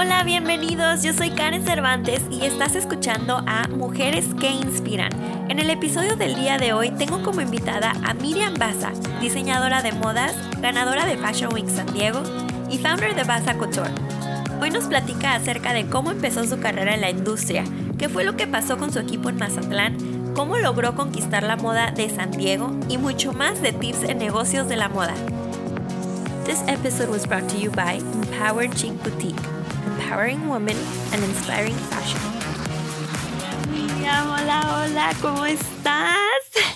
Hola, bienvenidos. Yo soy Karen Cervantes y estás escuchando a Mujeres que Inspiran. En el episodio del día de hoy tengo como invitada a Miriam Baza, diseñadora de modas, ganadora de Fashion Week San Diego y founder de Baza Couture. Hoy nos platica acerca de cómo empezó su carrera en la industria, qué fue lo que pasó con su equipo en Mazatlán, cómo logró conquistar la moda de San Diego y mucho más de tips en negocios de la moda. This episode was brought to you by Empowered Chic Boutique, empowering women and inspiring fashion. Miriam, hola, hola, ¿cómo estás?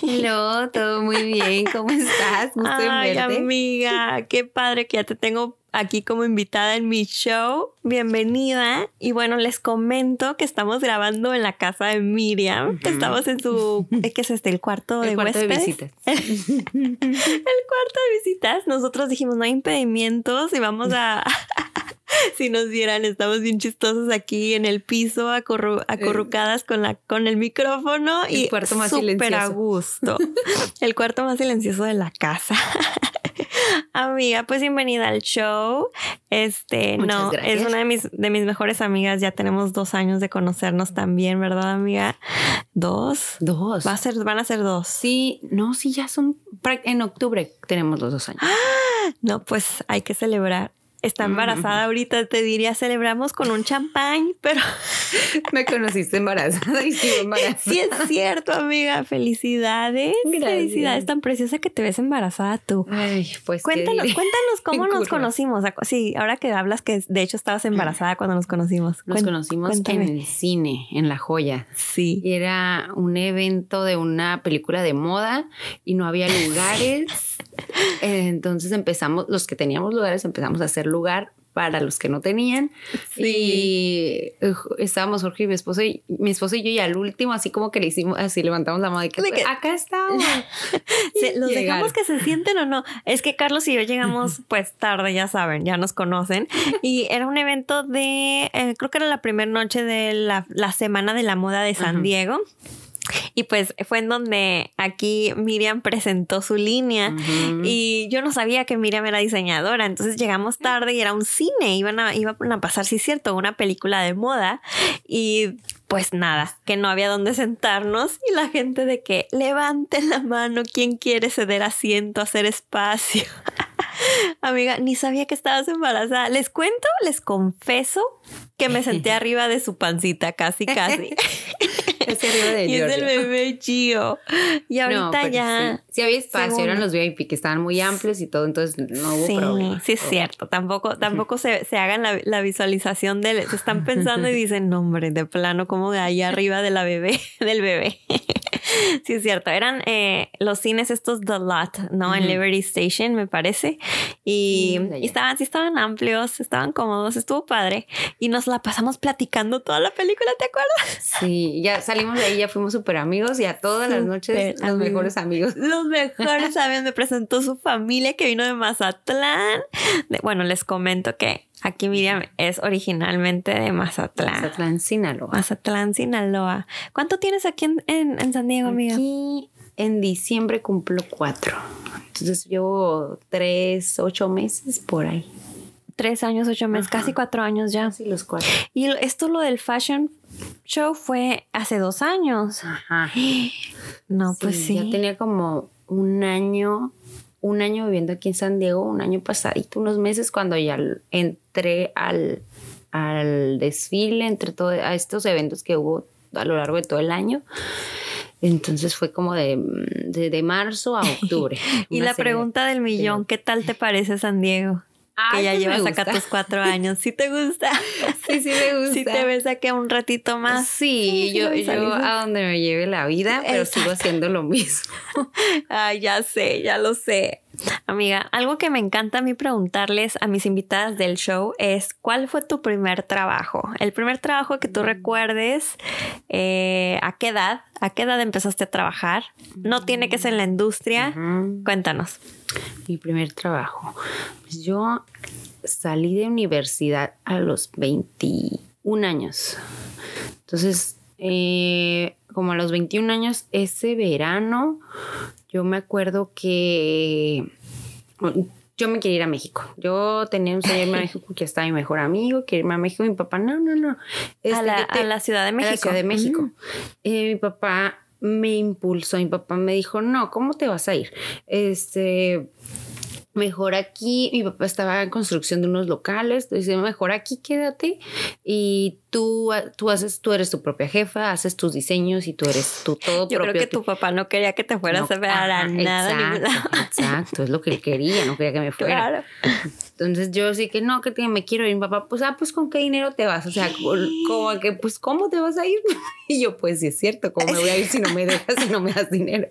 Hello, todo muy bien, ¿cómo estás? Gusto en Ay, verte. amiga, qué padre que ya te tengo aquí como invitada en mi show. Bienvenida. Y bueno, les comento que estamos grabando en la casa de Miriam. Estamos en su, ¿qué es este? El cuarto de El cuarto de huéspedes. visitas. el cuarto de visitas. Nosotros dijimos, no hay impedimentos y vamos a... si nos vieran, estamos bien chistosos aquí en el piso, acorru- acurrucadas con, la, con el micrófono El y cuarto más súper a gusto. el cuarto más silencioso de la casa. Amiga, pues bienvenida al show. Este, Muchas no, gracias. es una de mis, de mis mejores amigas. Ya tenemos dos años de conocernos también, ¿verdad, amiga? ¿Dos? Dos. Va a ser, van a ser dos. Sí, no, sí, ya son. En octubre tenemos los dos años. No, pues hay que celebrar. Está embarazada ahorita, te diría, celebramos con un champán, pero Me conociste embarazada y sigo embarazada. sí es cierto, amiga. Felicidades. Gracias. Felicidades, tan preciosa que te ves embarazada tú. Ay, pues. ¿qué Cuéntanos, cuéntanos cómo nos conocimos. Sí, ahora que hablas que de hecho estabas embarazada cuando nos conocimos. Nos conocimos cuéntame. en el cine, en La Joya. Sí. Era un evento de una película de moda y no había lugares. Entonces empezamos, los que teníamos lugares, empezamos a hacer lugar para los que no tenían. Y eh, estábamos Jorge y mi esposo y mi esposo y yo y al último así como que le hicimos así levantamos la mano y que, De que- acá estamos. Se- ¿Los dejamos que se sienten o no? Es que Carlos y yo llegamos pues tarde, ya saben, ya nos conocen. Y era un evento de, eh, creo que era la primera noche de la, la Semana de la Moda de San Ujú. Diego. Y pues fue en donde aquí Miriam presentó su línea. Y yo no sabía que Miriam era diseñadora, entonces llegamos tarde y era un cine, iban a, iban a pasar, sí es cierto, una película de moda y pues nada, que no había dónde sentarnos y la gente de que levanten la mano, ¿quién quiere ceder asiento, hacer espacio? Amiga, ni sabía que estabas embarazada. Les cuento, les confieso que me senté arriba de su pancita, casi, casi. Casi arriba de y es el bebé Gio. Y ahorita ya... Sí, Sí había espacio, Segundo. eran los VIP que estaban muy amplios y todo, entonces no hubo sí, problema. Sí, es cierto. Tampoco, tampoco se, se hagan la, la visualización de se están pensando y dicen, no, hombre, de plano, como de ahí arriba de la bebé, del bebé. sí, es cierto. Eran eh, los cines estos The Lot, ¿no? En. Liberty Station, me parece. Y, Sí, y estaban, sí estaban amplios, estaban cómodos, estuvo padre. Y nos la pasamos platicando toda la película, ¿te acuerdas? Sí, ya salimos de ahí, ya fuimos súper amigos y a todas las noches los amigos. mejores amigos. Los mejores amigos. Me presentó su familia que vino de Mazatlán. De- bueno, les comento que aquí Miriam es originalmente de Mazatlán. Mazatlán, Sinaloa. Mazatlán, Sinaloa. ¿Cuánto tienes aquí en, en- en San Diego, amiga? Aquí en diciembre cumplo cuatro. Entonces llevo tres, ocho meses por ahí. Tres años, ocho meses, Ajá. casi cuatro años ya. Casi los cuatro. Y esto, lo del fashion show, fue hace dos años. Ajá. No, pues sí. Ya tenía como un año, un año viviendo aquí en San Diego, un año pasadito, unos meses cuando ya entré al, al desfile, entre todo, a estos eventos que hubo a lo largo de todo el año. Entonces fue como de, de, de marzo a octubre. Y la pregunta del millón, ¿qué tal te parece San Diego? Ay, que ya llevas acá tus cuatro años. ¿Sí te gusta? Sí, sí me gusta. Si te ves aquí un ratito más. Sí, sí, yo, yo a donde me lleve la vida, pero sigo haciendo lo mismo. Ay, ya sé, ya lo sé. Amiga, algo que me encanta a mí preguntarles a mis invitadas del show es ¿cuál fue tu primer trabajo? El primer trabajo que tú recuerdes, eh, ¿a qué edad? ¿A qué edad empezaste a trabajar? No tiene que ser en la industria. Cuéntanos. Mi primer trabajo. Pues yo salí de universidad a los 21 años. Entonces, eh, como a los 21 años, ese verano, yo me acuerdo que yo me quería ir a México. Yo tenía un sueño a México que estaba mi mejor amigo, quería irme a México. Mi papá, no, no, no. Este, a, la, a, la, Ciudad de México. A la Ciudad de México. Eh, mi papá me impulsó, mi papá me dijo, no, ¿cómo te vas a ir? Este, mejor aquí, mi papá estaba en construcción de unos locales, entonces mejor aquí quédate y tú, tú haces, tú eres tu propia jefa, haces tus diseños y tú eres tu todo Yo creo que tu papá no quería que te fueras a ver a nada. Exacto, exacto, es lo que él quería, no quería que me fuera. Claro. Entonces yo sí que no, que me quiero ir. Mi papá, pues, ah, pues, ¿con qué dinero te vas? O sea, como que, pues, ¿cómo te vas a ir? Y yo, pues, sí es cierto, ¿cómo me voy a ir si no me dejas, si no me das dinero?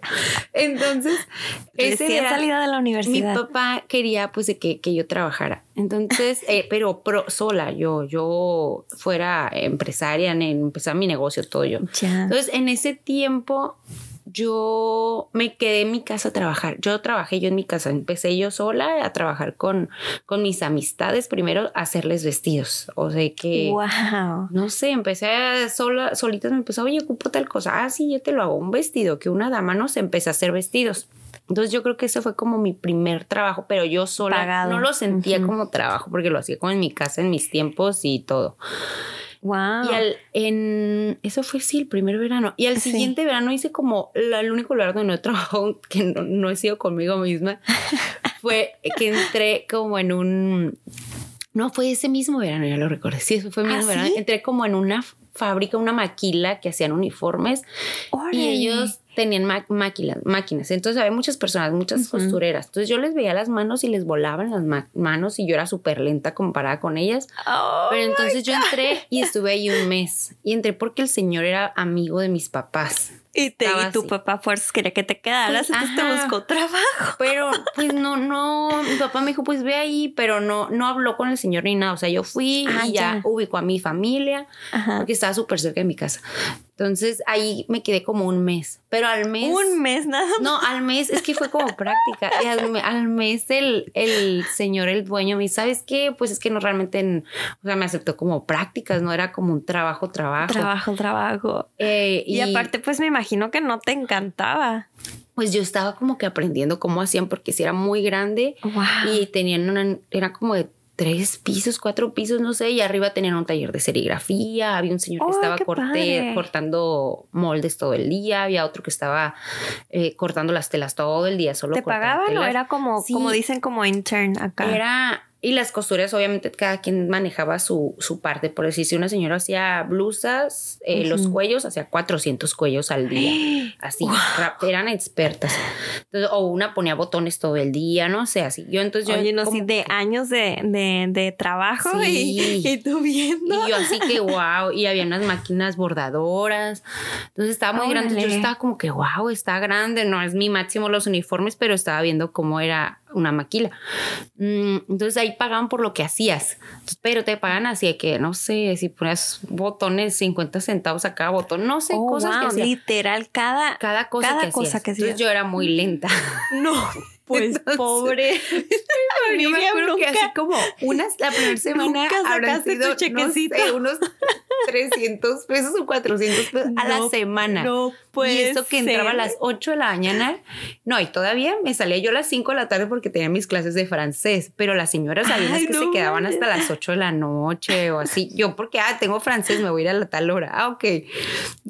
Entonces, ese era, salida de la universidad. Mi papá quería, pues, de que, que yo trabajara. Entonces, eh, pero sola, yo, yo fuera empresaria, en, empezar mi negocio, todo yo. Entonces, en ese tiempo, yo me quedé en mi casa a trabajar. Yo trabajé yo en mi casa. Empecé yo sola a trabajar con, con mis amistades. Primero a hacerles vestidos. O sea que. Wow. No sé, empecé a sola, solitas me empezó, oye, ocupo tal cosa. Ah, sí, yo te lo hago. Un vestido, que una dama no se empezó a hacer vestidos. Entonces yo creo que ese fue como mi primer trabajo, pero yo sola no lo sentía como trabajo porque lo hacía como en mi casa, en mis tiempos y todo. Wow. Y al, en, eso fue sí, el primer verano. Y al siguiente verano hice como el único lugar donde no he trabajado, que no, he sido conmigo misma, fue que entré como en un... No, fue ese mismo verano, ya lo recuerdo. Sí, fue el mismo ¿Ah, verano. Entré como en una fábrica, una maquila que hacían uniformes. Y ellos tenían máquinas, máquinas. Entonces había muchas personas, muchas costureras. Entonces yo les veía las manos y les volaban las manos y yo era súper lenta comparada con ellas. Oh Pero entonces yo entré y estuve ahí un mes. Y entré porque el señor era amigo de mis papás. Y, te, y tu papá fuerzas quería que te quedaras, pues, entonces te buscó trabajo. Pero pues no, no, mi papá me dijo, pues ve ahí, pero no, no habló con el señor ni nada. O sea, yo fui ah, y ya, ubicó a mi familia, porque estaba súper cerca de mi casa. Entonces ahí me quedé como un mes, pero al mes... Un mes nada más. No, al mes es que fue como práctica. Y al, mes el, el, señor, el dueño, me dice, ¿sabes qué? Pues es que no realmente, o sea, me aceptó como prácticas, no era como un trabajo, trabajo. Trabajo, trabajo. Eh, y, aparte, pues me imagino que no te encantaba. Pues yo estaba como que aprendiendo cómo hacían porque si era muy grande y tenían una, era como de tres pisos, cuatro pisos, no sé, y arriba tenían un taller de serigrafía, había un señor que estaba cortando moldes todo el día, había otro que estaba eh, cortando las telas todo el día, solo ¿Te pagaban o era como, como dicen, como intern acá? Era y las costuras, obviamente, cada quien manejaba su, su parte. Por decir, si una señora hacía blusas, eh, los cuellos, hacía 400 cuellos al día. Así, eran expertas. Entonces, o una ponía botones todo el día, no sé, así. Yo entonces yo... Oye, no, de años de, de, de trabajo y, y, tú viendo. Y yo así que, wow, y había unas máquinas bordadoras. Entonces estaba muy grande. Yo estaba como que, wow, está grande. No es mi máximo los uniformes, pero estaba viendo cómo era una maquila. Mm, entonces ahí pagaban por lo que hacías, pero te pagan así que, no sé, si pones botones 50 centavos a cada botón, no sé, oh, cosas que Literal, cada, cada cosa, cada que, cosa que hacías. yo era muy lenta. No. Pues pobre. yo me acuerdo que así como unas, la primera semana habrán sido, chequecito. No sé, unos 300 pesos o 400 pesos a la semana. No pues. Y eso que entraba a las 8 de la mañana. No, y todavía me salía yo a las 5 de la tarde porque tenía mis clases de francés, pero las señoras habían que se quedaban hasta las 8 de la noche o así. Yo porque, ah, tengo francés, me voy a ir a la tal hora. Ah, ok.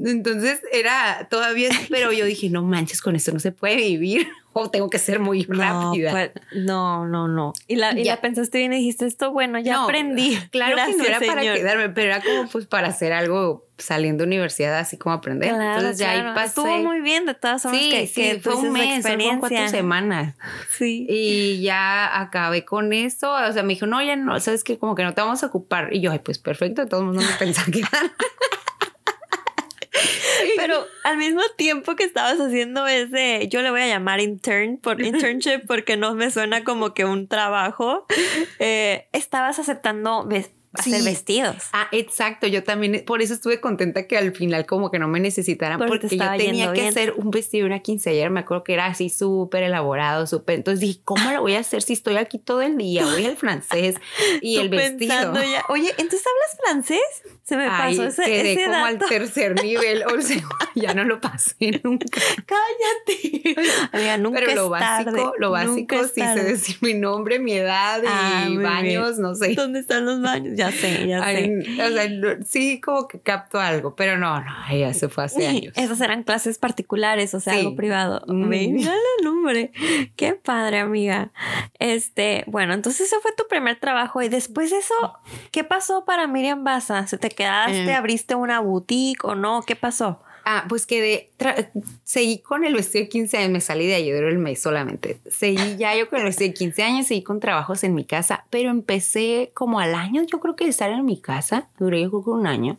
Entonces era todavía, pero yo dije, no manches, con esto no se puede vivir o tengo que ser muy rápida. Pues, no, no, no. Y la, y ya. pensaste bien y dijiste esto, bueno, ya aprendí. Claro que no era para quedarme, pero era como pues para hacer algo saliendo de universidad, así como aprender. Entonces ya ahí pasé. Estuvo muy bien, de todas formas. Sí, que, sí, fue un mes, fueron cuatro semanas. Sí. Y ya acabé con eso. O sea, me dijo, no, ya no, sabes que como que no te vamos a ocupar. Y yo, ay, pues perfecto, de todos modos no me pensaba quedar. Pero al mismo tiempo que estabas haciendo ese, yo le voy a llamar intern por internship porque no me suena como que un trabajo, eh, estabas aceptando hacer vestidos. Ah, exacto. Yo también, por eso estuve contenta que al final como que no me necesitaran porque, yo tenía que hacer un vestido, una quinceañera. Me acuerdo que era así súper elaborado, súper. Entonces dije, ¿cómo lo voy a hacer si estoy aquí todo el día? Voy al francés y el vestido. Oye, ¿entonces hablas francés? Se me pasó ese, quedé como al tercer nivel. O sea, ya no lo pasé nunca. Cállate. nunca Pero lo es básico, tarde. lo Nunca básico es sí sé decir mi nombre, mi edad y Ah, baños, no sé. ¿Dónde están los baños? Ya sé, ya Ay, sé. o sea, no- sí, como que capto algo, pero no, no, ya se fue hace años. Esas eran clases particulares, o sea, Sí. algo privado. Mm. Mira el nombre. Qué padre, amiga. Este, bueno, entonces ese fue tu primer trabajo. Y después de eso, ¿qué pasó para Miriam Baza? ¿Se te quedaste, Eh. abriste una boutique o no? ¿Qué pasó? Ah, pues quedé, seguí con el vestido de 15 años, me salí de duró el mes solamente. Seguí ya yo con el vestido de 15 años, seguí con trabajos en mi casa, pero empecé como al año, yo creo que de estar en mi casa, duré yo creo que un año.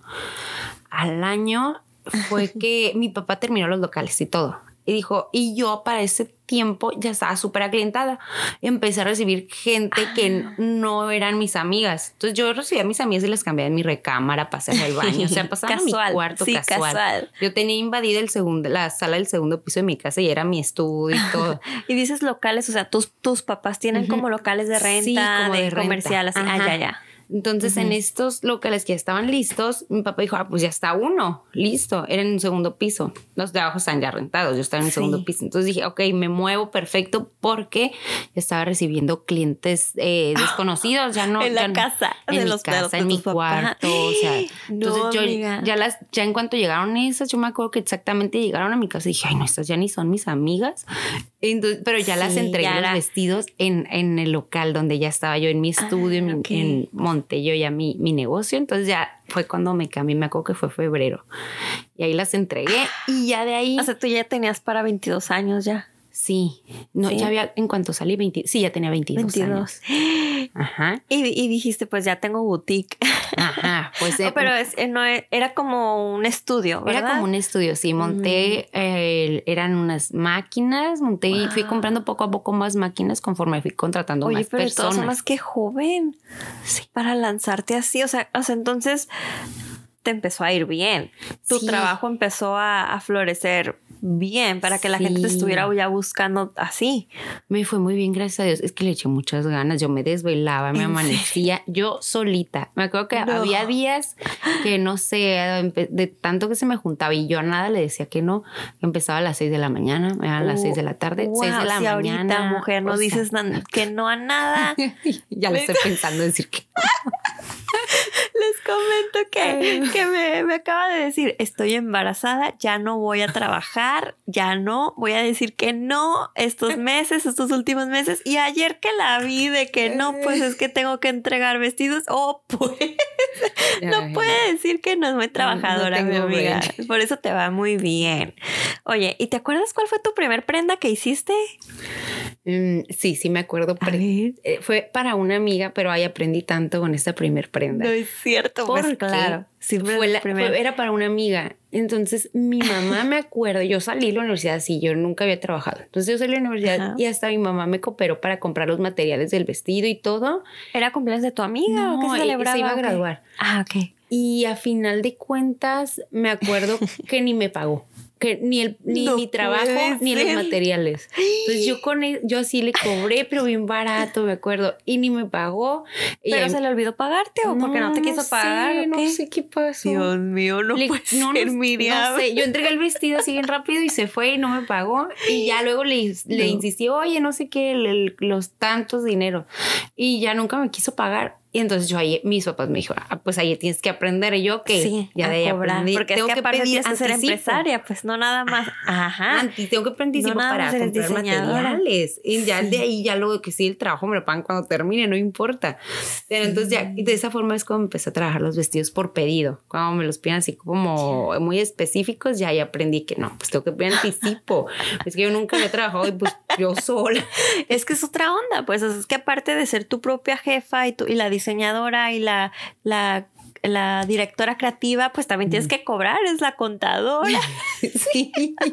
Al año fue que mi papá terminó los locales y todo. Y dijo, y yo para ese tiempo ya estaba súper aclientada. Empecé a recibir gente que no eran mis amigas. Entonces yo recibía a mis amigas y les cambiaba en mi recámara para hacer el baño. O sea, pasaba mi cuarto sí, casual. casual. Yo tenía invadida el segundo, la sala del segundo piso de mi casa y era mi estudio y todo. Y dices locales, o sea, tus, tus papás tienen como locales de renta, Sí, como de, de renta. comercial, así. Ah, ya, ya. Entonces, en estos locales que ya estaban listos, mi papá dijo, ah, pues ya está uno, listo. Era en un segundo piso. Los de abajo están ya rentados, yo estaba en el Sí. segundo piso. Entonces dije, ok, me muevo perfecto porque estaba recibiendo clientes eh, desconocidos, ya no. En la ya no- casa de en mi los- casa, en mi cuarto, o sea. No, Entonces yo amiga. ya las, ya en cuanto llegaron esas, yo me acuerdo que exactamente llegaron a mi casa y dije, ay, no, estas ya ni son mis amigas. Entonces, pero ya las entregué ya los vestidos en, en el local donde ya estaba yo en mi estudio, en, Ah, ok. Yo ya mi, mi negocio. Entonces ya fue cuando me cambié, me acuerdo que fue febrero. Y ahí las entregué y ya de ahí, O sea, tú ya tenías para 22 años ya. Sí, no, Sí. ya había, en cuanto salí, 20, sí, ya tenía 22, 22. años. Ajá, Y, y dijiste, pues ya tengo boutique. ajá, pues eh, Oh, pero es, eh, no, e- era como un estudio, ¿verdad? Era como un estudio, sí, monté, eh, eran unas máquinas, monté y fui comprando poco a poco más máquinas conforme fui contratando Oye, más pero de personas. formas, qué joven para lanzarte así. O sea, o sea, entonces te empezó a ir bien. Tu Sí. trabajo empezó a, a florecer bien para que la gente te estuviera ya buscando así. Me fue muy bien, gracias a Dios. Es que le eché muchas ganas. Yo me desvelaba, me ¿En amanecía yo solita. Me acuerdo que No. había días que no sé, de tanto que se me juntaba y yo a nada le decía que no. Empezaba a las 6 de la mañana, me a las 6 de la tarde, Wow, 6 de la si mañana. ahorita, mujer, no sea, dices nan- que no a nada. ya le estoy pensando decir que Les comento que, que me, me acaba de decir, estoy embarazada, ya no voy a trabajar, ya no, voy a decir que no estos meses, estos últimos meses. Y ayer que la vi de que no, pues es que tengo que entregar vestidos, oh, pues no puede decir que no es muy trabajadora, mi amiga. Por eso te va muy bien. Oye, ¿y te acuerdas cuál fue tu primer prenda que hiciste? Mm, sí, sí me acuerdo. Eh, fue para una amiga, pero ahí aprendí tanto con esta primer prenda. No es cierto, pues Porque claro. Siempre fue la- fue- era para una amiga. Entonces, mi mamá me acuerdo, yo salí de la universidad, sí, yo nunca había trabajado. Entonces, yo salí de la universidad Ajá. y hasta mi mamá me cooperó para comprar los materiales del vestido y todo. ¿Era cumpleaños de tu amiga o qué celebraba? se iba a graduar. Ah, ok. Y a final de cuentas, me acuerdo que ni me pagó. Que ni el ni No mi trabajo ni los materiales. Entonces yo con él, yo así le cobré, pero bien barato, me acuerdo, y ni me pagó. Y ¿Pero ahí- se le olvidó pagarte o porque no te quiso sé, pagar? o no qué? sé qué pasó. Dios mío, no Le- puede no, ser, no- Miriam. no sé, yo entregué el vestido así bien rápido y se fue y no me pagó. Y ya luego le, le No. insistí, oye, no sé qué, el- el- los tantos dinero. Y ya nunca me quiso pagar. Y entonces yo ahí, mis papás me dijeron, ah, pues ahí tienes que aprender. Y yo que Sí, ya de ahí aprendí. Porque tengo es que, aparte pedir tienes que ser empresaria, pues no nada más. Ajá. Antes, tengo que anticipo No para comprar materiales. Y ya Sí. de ahí, ya luego que sí, el trabajo me lo pagan cuando termine, no importa. Pero entonces ya, de esa forma es como empecé a trabajar los vestidos por pedido. Cuando me los piden así como muy específicos, ya ahí aprendí que no, pues tengo que pedir anticipo. es que yo nunca había trabajado y pues yo sola. Es que es otra onda, pues es que aparte de ser tu propia jefa y, tu, y la diseñadora y la, la, la directora creativa, pues también tienes que cobrar, es la contadora. sí.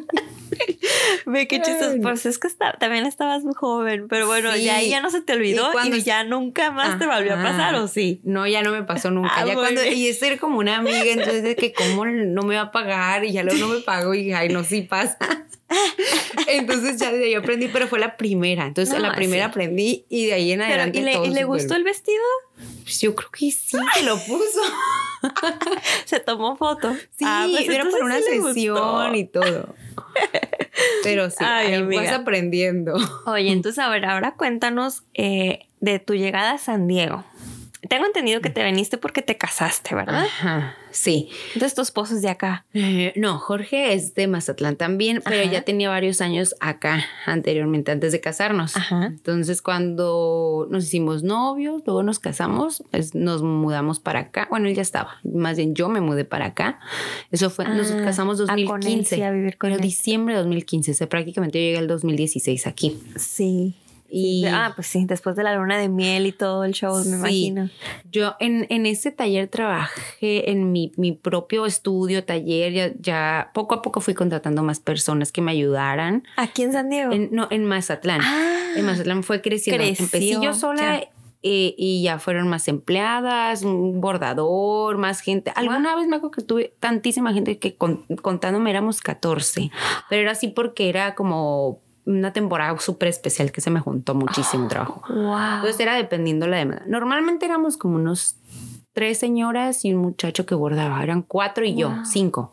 Ve qué chistoso. Ay. Pues es que está- también estabas muy joven, pero bueno, Sí. ya ahí ya no se te olvidó Y ya nunca más te volvió a pasar, ¿o sí? No, ya no me pasó nunca. Ah, ya muy cuando, y esto era como una amiga, entonces de que cómo no me va a pagar y ya luego no me pago y ay, no, sí pasa. Entonces ya de ahí aprendí, pero fue la primera. Entonces No, la primera sí. aprendí y de ahí en Pero, adelante ¿Y le, todo y le gustó el vestido? Pues yo creo que sí se lo puso. Se tomó foto. Sí, Ah, pues era entonces para una sí sesión y todo. Pero sí, Ay, ahí vas aprendiendo. Oye, entonces a ver, ahora cuéntanos eh, de tu llegada a San Diego. Tengo entendido que te viniste porque te casaste, ¿verdad? Ajá, sí. Entonces tu esposo es de acá. Eh, no, Jorge es de Mazatlán también, pero Ajá. ya tenía varios años acá anteriormente, antes de casarnos. Ajá. Entonces, cuando nos hicimos novios, luego nos casamos, pues, nos mudamos para acá. Bueno, él ya estaba, más bien yo me mudé para acá. Eso fue, nos Ah, casamos a con él, 2015. sí, a vivir con pero él. diciembre de 2015, o sea, prácticamente yo llegué al 2016 aquí. Sí. Y Ah, pues sí, después de la luna de miel y todo el show, me imagino. Yo en, en ese taller trabajé en mi, mi propio estudio, taller, ya, ya poco a poco fui contratando más personas que me ayudaran. Aquí en San Diego. En, no, en Mazatlán. Ah, En Mazatlán fue creciendo. Creció, Empecé yo sola ya. eh, y ya fueron más empleadas, un bordador, más gente. Alguna vez me acuerdo que tuve tantísima gente que con- contándome éramos 14, pero era así porque era como una temporada súper especial que se me juntó muchísimo trabajo. wow. Entonces era dependiendo la demanda. Normalmente éramos como unos tres señoras y un muchacho que bordaba. Eran cuatro y yo, Wow. cinco.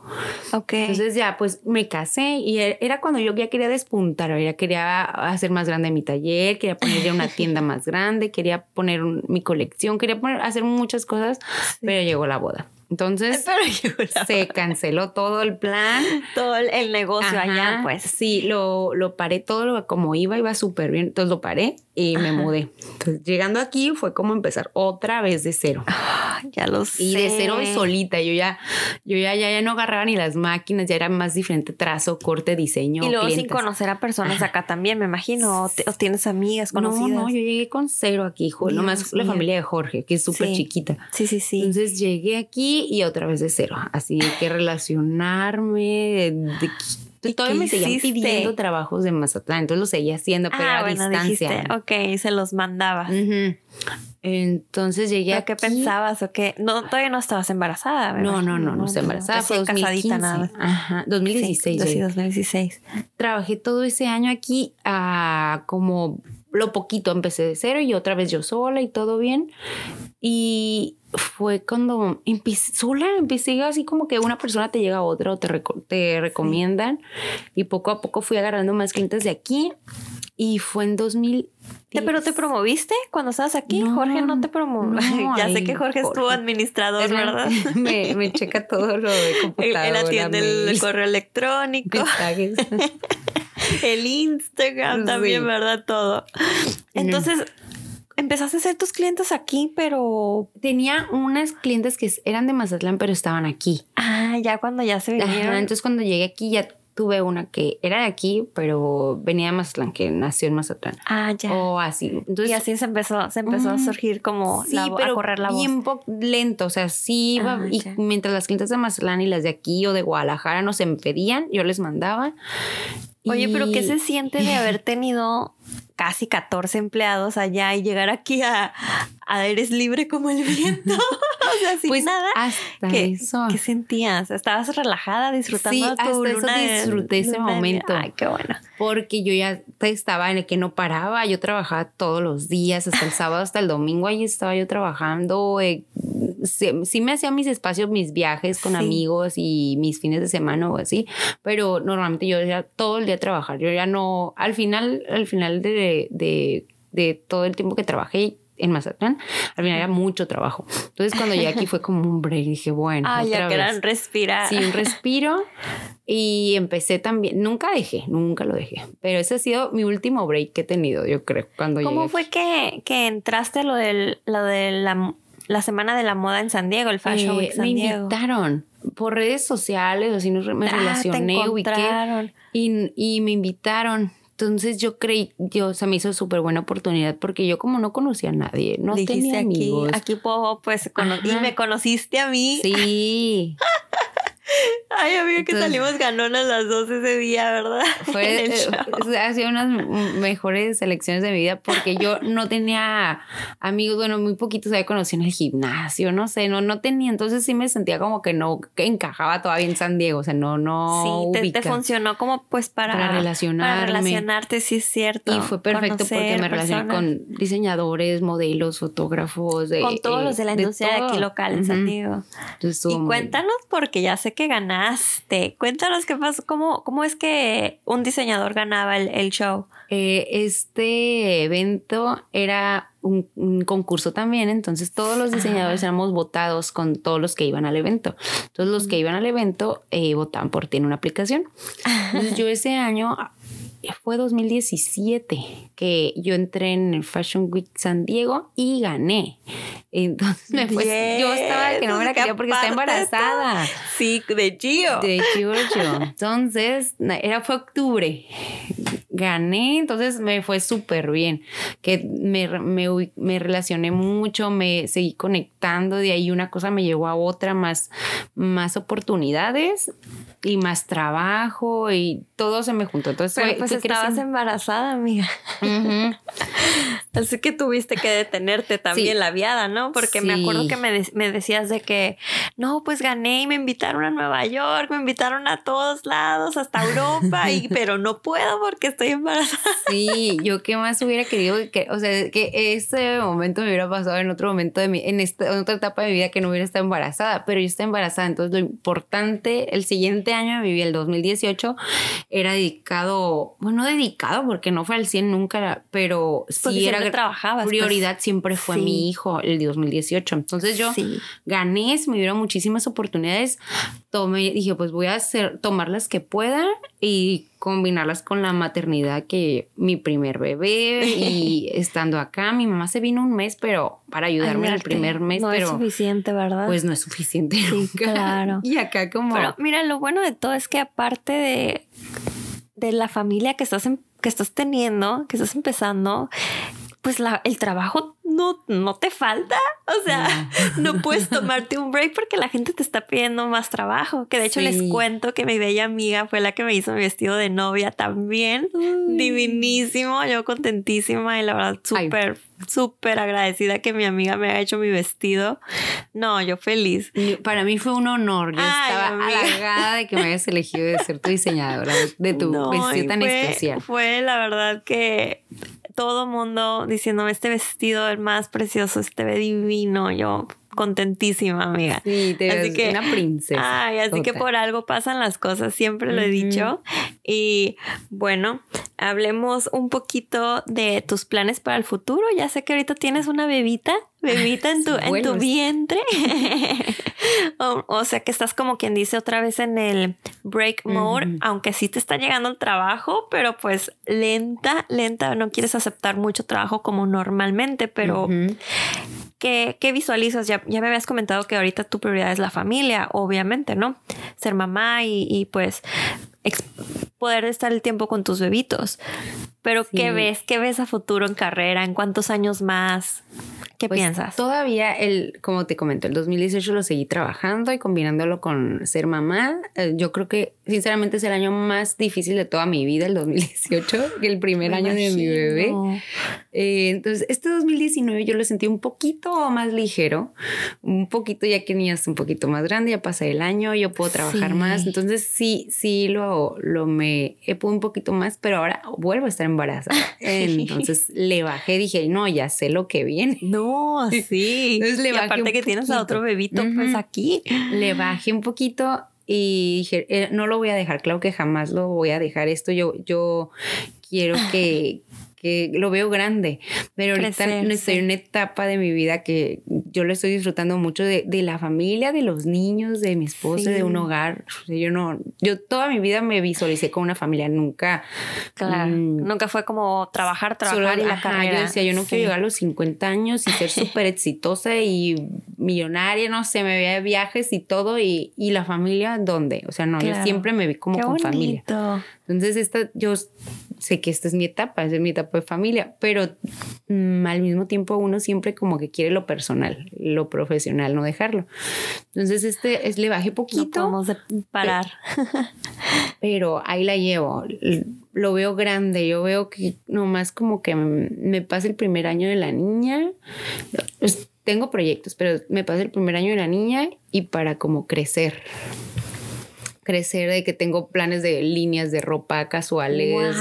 ok. Entonces ya pues me casé y e- era cuando yo ya quería despuntar, ya quería hacer más grande mi taller, quería poner ya una tienda más grande, quería poner un- mi colección, quería poner, hacer muchas cosas, pero llegó la boda. Entonces se canceló todo el plan. todo el, negocio allá, pues. Sí, lo, lo paré todo lo, como iba, iba súper bien. Entonces lo paré y me mudé. Entonces llegando aquí fue como empezar otra vez de cero. Ah, ya lo sé. Y de cero y solita. Yo ya, yo ya, ya, ya no agarraba ni las máquinas, ya era más diferente trazo, corte, diseño. Y luego sin conocer a personas acá también, me imagino. O, te- o tienes amigas conocidas. No, no, yo llegué con cero aquí, hijo. Nomás la familia de Jorge, que es súper Sí. chiquita. Sí, sí, sí. Entonces llegué aquí y otra vez de cero. Así que relacionarme. de- de- ¿Y todavía me seguían pidiendo trabajos de Mazatlán, entonces lo seguía haciendo, pero ah, a bueno, distancia. dijiste, ok, se los mandaba. Entonces llegué ¿Pero aquí. qué pensabas o qué? No, todavía no estabas embarazada, ¿verdad? No, no, no, no, estaba embarazada. Fue Recién 2015. casadita nada. Ajá, 2016. Sí, sí, llegué. 2016. Trabajé todo ese año aquí a como lo poquito. Empecé de cero y otra vez yo sola y todo bien. Y fue cuando empecé sola, empecé así como que una persona te llega a otra o te, reco- te recomiendan. Y poco a poco fui agarrando más clientes de aquí. Y fue en 2000. ¿Te- ¿Pero te promoviste cuando estabas aquí? No, Jorge no te promovió. no, ya sé que Jorge, estuvo Jorge. administrador, ¿verdad? me, me checa todo lo de computadora. él atiende el correo electrónico, el Instagram también. ¿verdad? Todo. Entonces, empezaste a hacer tus clientes aquí, pero... Tenía unas clientes que eran de Mazatlán, pero estaban aquí. Ah, ya cuando ya se Ajá, vinieron. entonces cuando llegué aquí ya tuve una que era de aquí, pero venía de Mazatlán, que nació en Mazatlán. ah, ya. O así. Entonces, y así se empezó, se empezó a surgir como sí, la, pero a correr la voz. bien po- lento, o sea, sí iba, Ah, y ya. mientras las clientes de Mazatlán y las de aquí o de Guadalajara nos pedían, yo les mandaba. Oye, pero ¿qué se siente de haber tenido casi 14 empleados allá y llegar aquí a, a eres libre como el viento? o sea, sin Pues nada. hasta ¿Qué, eso. ¿Qué sentías? ¿Estabas relajada disfrutando Sí, tu hasta eso luna de- disfruté ese luna de miel? momento. Ay, qué bueno. porque yo ya estaba en el que no paraba, yo trabajaba todos los días, hasta el sábado, hasta el domingo, ahí estaba yo trabajando, eh, sí, sí me hacía mis espacios, mis viajes con Sí. amigos y mis fines de semana o así, pero normalmente yo ya todo el día trabajar, yo ya no, al final, al final de, de, de todo el tiempo que trabajé en Mazatlán, al final era mucho trabajo. Entonces cuando llegué aquí fue como un break, dije, bueno, Ah, ya otra que vez. eran respirar. Sí, un respiro. Y empecé también, nunca dejé, nunca lo dejé. Pero ese ha sido mi último break que he tenido, yo creo, cuando ¿Cómo llegué. fue que, que entraste a lo, del, lo de la, la semana de la moda en San Diego, el Fashion Eh, Week San me Diego? invitaron por redes sociales, así me Ah, relacioné, ubiqué y, y me invitaron. Entonces yo creí, yo se me hizo súper buena oportunidad porque yo como no conocía a nadie, no Dijiste tenía aquí, amigos. aquí puedo, pues, y me conociste a mí. Sí, Ay, amigo, que Entonces- salimos ganonas las dos ese día, ¿verdad? Fue, eh, ha sido unas mejores elecciones de mi vida porque yo no tenía amigos, bueno, muy poquitos había conocido en el gimnasio, no sé, no, no tenía, entonces sí me sentía como que no que encajaba todavía en San Diego, o sea, no, no sí, te, funcionó como pues para, Para relacionarme. Para relacionarte, sí es cierto. Y fue perfecto porque me relacioné personas. con diseñadores, modelos, fotógrafos, de, Con todos eh, los de la industria de, aquí local en San. Diego. Entonces, Y cuéntanos, porque ya sé que ganaste. Cuéntanos qué pasó, cómo, cómo es que un diseñador ganaba el, show. Eh, este evento era un, concurso también, entonces todos los diseñadores éramos votados con todos los que iban al evento. Entonces los que iban al evento eh, votaban por ti en una aplicación. Entonces yo ese año fue 2017 que yo entré en el Fashion Week San Diego y gané. Entonces me fue, yo estaba que no me la quería porque estaba embarazada. Sí, de Gio. De Giorgio. Entonces, era fue octubre. Gané, entonces me fue súper bien. Que me, me, me, relacioné mucho, me seguí conectando, de ahí una cosa me llevó a otra, más, más oportunidades y más trabajo y todo se me juntó. Entonces, Pero pues estabas embarazada, amiga. Así que tuviste que detenerte también la viada, ¿no? Porque me acuerdo que me, me, decías de que, no, pues gané y me invitaron a Nueva York, me invitaron a todos lados, hasta Europa, y, pero no puedo porque estoy embarazada. Sí, yo qué más hubiera querido que, o sea, que ese momento me hubiera pasado en otro momento de mi, en, esta, en otra etapa de mi vida que no hubiera estado embarazada, pero yo estoy embarazada, entonces lo importante, el siguiente año de mi vida, el 2018, era dedicado, bueno, no dedicado porque no fue al 100 nunca, pero sí era trabajabas, pues. prioridad siempre fue mi hijo el 2018. Entonces yo gané, me dieron muchísimas oportunidades. Tomé, dije, pues voy a hacer, tomar las que pueda y combinarlas con la maternidad que mi primer bebé y estando acá, mi mamá se vino un mes, pero para ayudarme en el primer mes, no pero es suficiente, ¿verdad? Pues no es suficiente. claro. Y acá como Pero mira, lo bueno de todo es que aparte de de la familia que estás, que estás teniendo, que estás empezando, pues la, el trabajo no, no te falta. O sea, no. puedes tomarte un break porque la gente te está pidiendo más trabajo. Que de hecho les cuento que mi bella amiga fue la que me hizo mi vestido de novia también. Divinísimo, yo contentísima y la verdad súper, súper agradecida que mi amiga me haya hecho mi vestido. No, yo feliz. Para mí fue un honor. Yo estaba halagada de que me hayas elegido de ser tu diseñadora de tu vestido tan especial. Fue la verdad que todo mundo diciéndome este vestido el más precioso, este divino, yo contentísima, amiga. Sí, te ves que, una princesa. Ay, así que por algo pasan las cosas, siempre lo he dicho. Y bueno, hablemos un poquito de tus planes para el futuro. Ya sé que ahorita tienes una bebita, bebita en tu, en tu vientre. o, sea que estás como quien dice otra vez en el break mode, aunque sí te está llegando el trabajo, pero pues lenta, lenta, no quieres aceptar mucho trabajo como normalmente, pero ¿qué, visualizas? Ya, ya me habías comentado que ahorita tu prioridad es la familia, obviamente, ¿no? Ser mamá y, y pues poder estar el tiempo con tus bebitos. Pero ¿qué ves? ¿Qué ves a futuro en carrera? ¿En cuántos años más? ¿Qué pues, piensas? Todavía, el, como te comento, el 2018 lo seguí trabajando y combinándolo con ser mamá. Eh, yo creo que, sinceramente, es el año más difícil de toda mi vida, el 2018, el primer año de mi bebé. Eh, entonces, este 2019 yo lo sentí un poquito más ligero, un poquito ya que niñas un poquito más grande, ya pasa el año, yo puedo trabajar más. Entonces, sí, sí lo, lo me he un poquito más, pero ahora vuelvo a estar embarazada. Entonces, le bajé, dije, no, ya sé lo que viene. No sí. y aparte que tienes a otro bebito, pues aquí. Le bajé un poquito y dije, eh, no lo voy a dejar, claro que jamás lo voy a dejar esto. Yo, yo quiero que, que lo veo grande, pero ahorita estoy en una etapa de mi vida que yo lo estoy disfrutando mucho de, de la familia, de los niños, de mi esposo, de un hogar. Yo no, yo toda mi vida me visualicé con una familia, nunca. Claro, mm, nunca fue como trabajar, trabajar y la carrera. Yo decía, yo no quiero llegar a los 50 años y ser súper exitosa y millonaria, no sé, me veía de viajes y todo y, y la familia, ¿dónde? O sea, no, yo siempre me vi como con familia. Entonces, esta, yo sé que esta es mi etapa, es mi etapa de familia, pero mm, al mismo tiempo uno siempre como que quiere lo personal, lo profesional, no dejarlo. Entonces, este es le bajé poquito. No podemos parar. Pero ahí la llevo. Lo veo grande. Yo veo que nomás como que me pasa el primer año de la niña. tengo proyectos, pero me pasa el primer año de la niña y para como crecer crecer de que tengo planes de líneas de ropa casuales,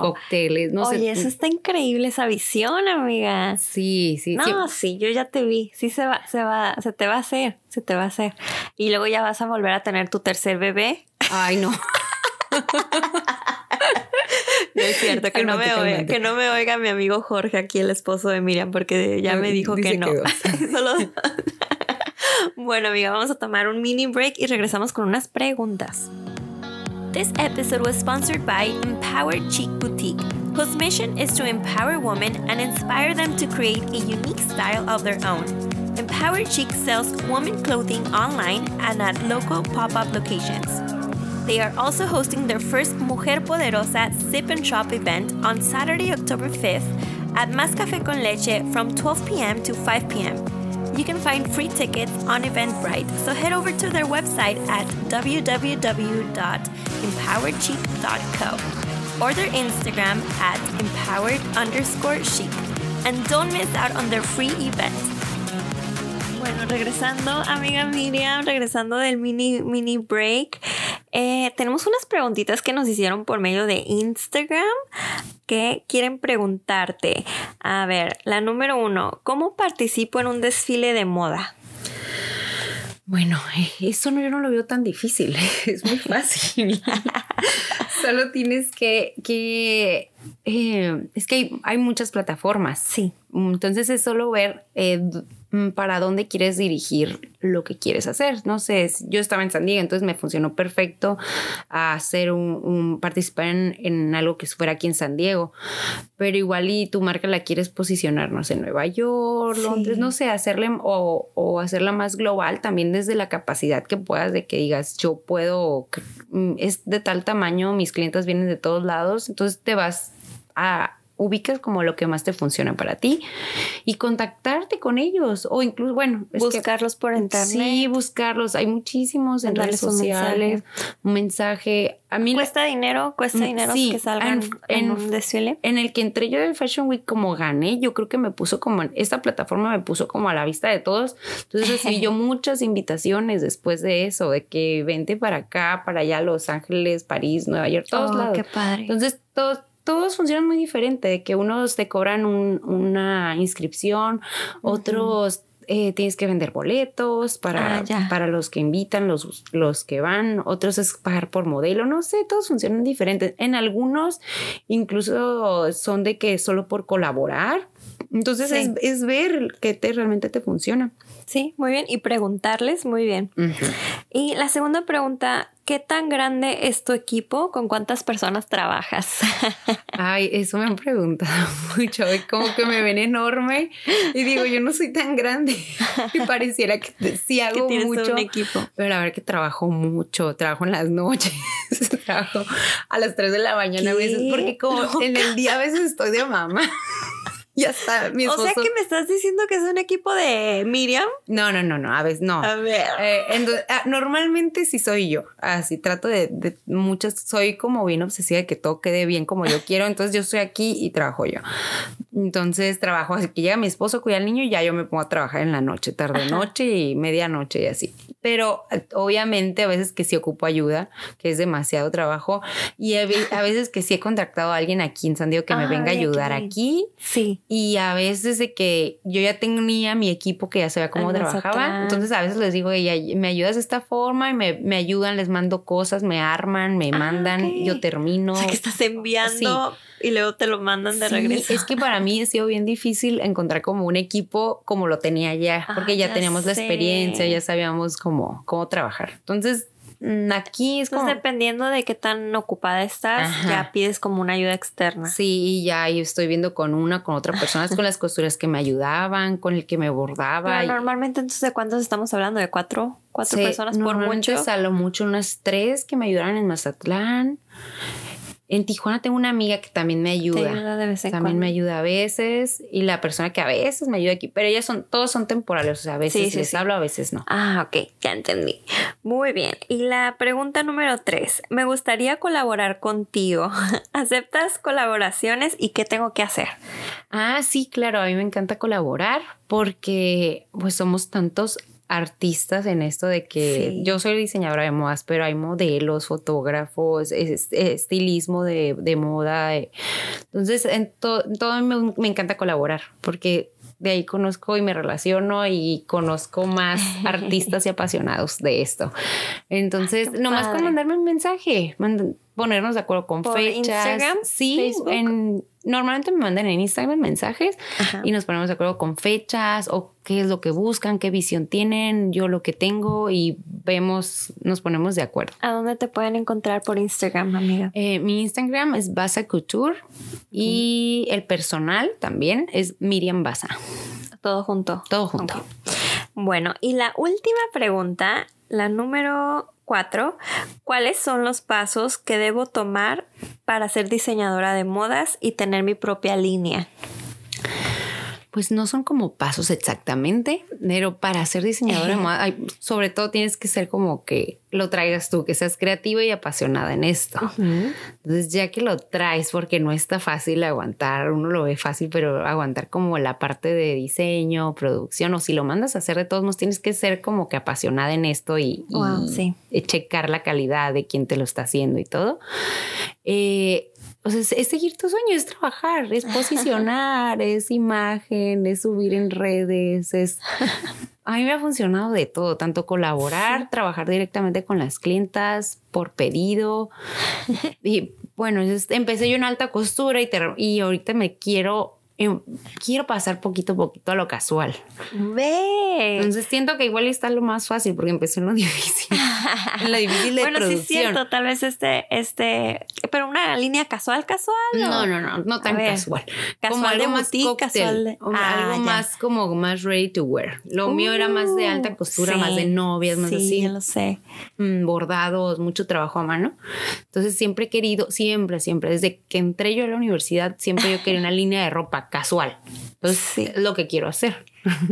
cócteles, no Oye, sé. Oye, eso está increíble, esa visión, amiga. Sí, sí. No, sí. sí, yo ya te vi. Sí se va, se va, se te va a hacer, se te va a hacer. Y luego ya vas a volver a tener tu tercer bebé. Ay, no. No es cierto, que no, me oiga, que no me oiga mi amigo Jorge, aquí el esposo de Miriam, porque ya me dijo que no. Solo... bueno, amiga, vamos a tomar un mini break y regresamos con unas preguntas. This episode was sponsored by Empowered Chic Boutique, whose mission is to empower women and inspire them to create a unique style of their own. Empowered Chic sells women clothing online and at local pop up locations. They are also hosting their first Mujer Poderosa Sip and Shop event on Saturday, October 5th at Más Café con Leche from 12 p.m. to 5 p.m. You can find free tickets on Eventbrite, so head over to their website at www.empoweredchic.co or their Instagram at empowered underscore chic. And don't miss out on their free event. Bueno, regresando, amiga Miriam, regresando del mini, mini break, eh, tenemos unas preguntitas que nos hicieron por medio de Instagram que quieren preguntarte. A ver, la número uno, ¿cómo participo en un desfile de moda? Bueno, eso no, yo no lo veo tan difícil, es muy fácil. Solo tienes que, que eh, es que hay, hay, muchas plataformas. Sí. Entonces es solo ver eh, para dónde quieres dirigir lo que quieres hacer. No sé, yo estaba en San Diego, entonces me funcionó perfecto hacer un, participar en, algo que fuera aquí en San Diego, pero igual y tu marca la quieres posicionarnos en Nueva York, Londres, no sé, hacerle o, o, hacerla más global también desde la capacidad que puedas de que digas, yo puedo, mm, es de tal tamaño, mis clientes vienen de todos lados, entonces te vas a ubicas como lo que más te funciona para ti y contactarte con ellos o incluso, bueno, buscarlos por internet. Sí, buscarlos. Hay muchísimos en redes sociales. Un mensaje. A mí cuesta dinero, cuesta mm, dinero que salgan en, un desfile. En el que entré yo del Fashion Week como gané, yo creo que me puso como esta plataforma me puso como a la vista de todos. Entonces recibí yo muchas invitaciones después de eso, de que vente para acá, para allá, Los Ángeles, París, Nueva York, todos oh, lados. Qué padre. Entonces todos todos funcionan muy diferente, de que unos te cobran una inscripción, otros eh, tienes que vender boletos para, ah, para los que invitan, los, los que van, otros es pagar por modelo, no sé, todos funcionan diferentes. En algunos incluso son de que solo por colaborar. Entonces es, es, ver que te, realmente te funciona. Sí, muy bien. Y preguntarles muy bien. Y la segunda pregunta, ¿qué tan grande es tu equipo? ¿Con cuántas personas trabajas? Ay, eso me han preguntado mucho. Como que me ven enorme y digo, yo no soy tan grande. Y pareciera que sí hago mucho. Un equipo. Pero la verdad que trabajo mucho. Trabajo en las noches. trabajo a las 3 de la mañana a veces. Porque como en el día a veces estoy de mamá. ya está. Mi O sea que me estás diciendo que es un equipo de Miriam. No, no, no, no. A veces no. A ver. Eh, ah, normalmente sí soy yo. Así trato de, de, muchas. Soy como bien obsesiva de que todo quede bien como yo quiero. Entonces yo estoy aquí y trabajo yo. Entonces trabajo así que llega mi esposo, cuida al niño y ya yo me pongo a trabajar en la noche, tarde noche y medianoche y así. Pero obviamente a veces que sí ocupo ayuda, que es demasiado trabajo. Y a veces que sí he contactado a alguien aquí en San Diego que me venga a ayudar aquí. Sí. Y a veces de que yo ya tenía mi equipo que ya sabía cómo trabajaba. Entonces a veces les digo, ella, me ayudas de esta forma y me, me ayudan, les mando cosas, me arman, me ah, mandan, yo termino. O sea, que estás enviando y luego te lo mandan de regreso. Es que para mí ha sido bien difícil encontrar como un equipo como lo tenía ya, porque ya, teníamos la experiencia, ya sabíamos cómo, cómo trabajar. Entonces, aquí es como... dependiendo de qué tan ocupada estás, ya pides como una ayuda externa. Sí, ya estoy viendo con una, con otra persona, con las costuras que me ayudaban, con el que me bordaba. normalmente entonces, ¿de cuántos estamos hablando? ¿De cuatro? ¿Cuatro personas por mucho? a lo mucho unas tres que me ayudaran en Mazatlán. En Tijuana tengo una amiga que también me ayuda. de vez en también me ayuda a veces. Y la persona que a veces me ayuda aquí. Pero ellas son, todos son temporales. O sea, a veces les hablo, a veces no. Ah, ok, ya entendí. Muy bien. Y la pregunta número tres. Me gustaría colaborar contigo. ¿Aceptas colaboraciones y qué tengo que hacer? Ah, sí, claro. A mí me encanta colaborar porque pues somos tantos artistas en esto de que yo soy diseñadora de modas, pero hay modelos, fotógrafos, estilismo de, moda. Entonces, en todo me encanta colaborar porque de ahí conozco y me relaciono y conozco más artistas y apasionados de esto. Entonces, nomás con mandarme un mensaje, ponernos de acuerdo con fechas. Instagram, sí, en, normalmente me mandan en Instagram mensajes y nos ponemos de acuerdo con fechas o qué es lo que buscan, qué visión tienen, yo lo que tengo y vemos, nos ponemos de acuerdo. ¿A dónde te pueden encontrar por Instagram, amiga? Eh, mi Instagram es Basa Couture y el personal también es Miriam Basa. Todo junto. Todo junto. Bueno, y la última pregunta, la número ¿cuáles son los pasos que debo tomar para ser diseñadora de modas y tener mi propia línea? Pues no son como pasos exactamente, pero para ser diseñadora de moda, sobre todo tienes que ser como que lo traigas tú, que seas creativa y apasionada en esto. Entonces, ya que lo traes, porque no está fácil aguantar, uno lo ve fácil, pero aguantar como la parte de diseño, producción, o si lo mandas a hacer de todos modos, tienes que ser como que apasionada en esto y, checar la calidad de quien te lo está haciendo y todo. Eh, o sea, es, seguir tu sueño, es trabajar, es posicionar, es imagen, es subir en redes, es... A mí me ha funcionado de todo, tanto colaborar, trabajar directamente con las clientas por pedido. Y bueno, empecé yo en alta costura y, y ahorita me quiero quiero pasar poquito a poquito a lo casual. Ve. Entonces siento que igual está lo más fácil porque empecé en lo difícil. en lo difícil de bueno, sí es cierto, tal vez este, este, pero una línea casual, casual. No, no, no, no, tan casual. Casual como algo más casual ah, algo más como más ready to wear. Lo mío era más de alta uh, costura, más de novias, más así. Sí, lo sé. Mm, bordados, mucho trabajo a mano. Entonces siempre he querido, siempre, siempre, desde que entré yo a la universidad, siempre yo quería una línea de ropa casual. Entonces, es lo que quiero hacer.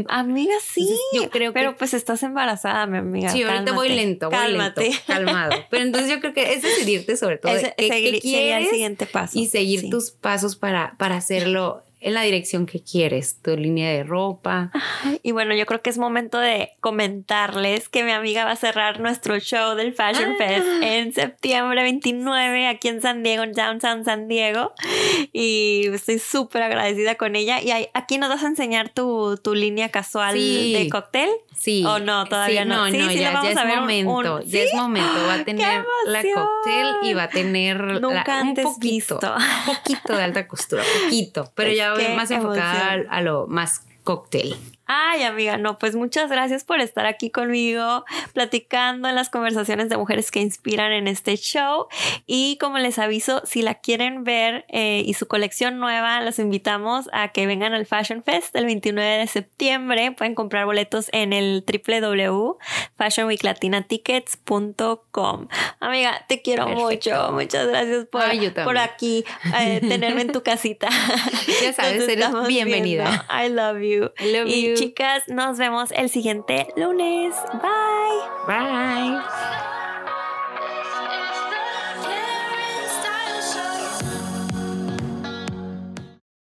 Amiga, sí. yo creo Pero pues estás embarazada, mi amiga. Sí, ahorita voy lento, voy Cálmate. lento, calmado. Pero entonces yo creo que es decidirte sobre todo. Ese, qué, el siguiente paso. Y seguir tus pasos para, para hacerlo en la dirección que quieres, tu línea de ropa. Y bueno, yo creo que es momento de comentarles que mi amiga va a cerrar nuestro show del Fashion Fest ah. en septiembre 29 aquí en San Diego, en Downtown San Diego. Y estoy súper agradecida con ella. Y aquí nos vas a enseñar tu, línea casual de cóctel. Sí. ¿O no? Todavía no. Sí, sí, ya, vamos a ver es momento. Ya es momento. Va a tener la cóctel y va a tener Nunca antes un poquito, visto. Un poquito de alta costura, poquito. Pero ya más enfocada a, lo más cóctel. Ay, amiga, no, pues muchas gracias por estar aquí conmigo, platicando en las conversaciones de mujeres que inspiran en este show. Y como les aviso, si la quieren ver eh, y su colección nueva, los invitamos a que vengan al Fashion Fest el 29 de septiembre. Pueden comprar boletos en el www.fashionweeklatinatickets.com. Amiga, te quiero mucho. Muchas gracias por, por aquí eh, tenerme en tu casita. Ya sabes, eres bienvenida. I love you. I love you chicas, nos vemos el siguiente lunes. Bye. Bye.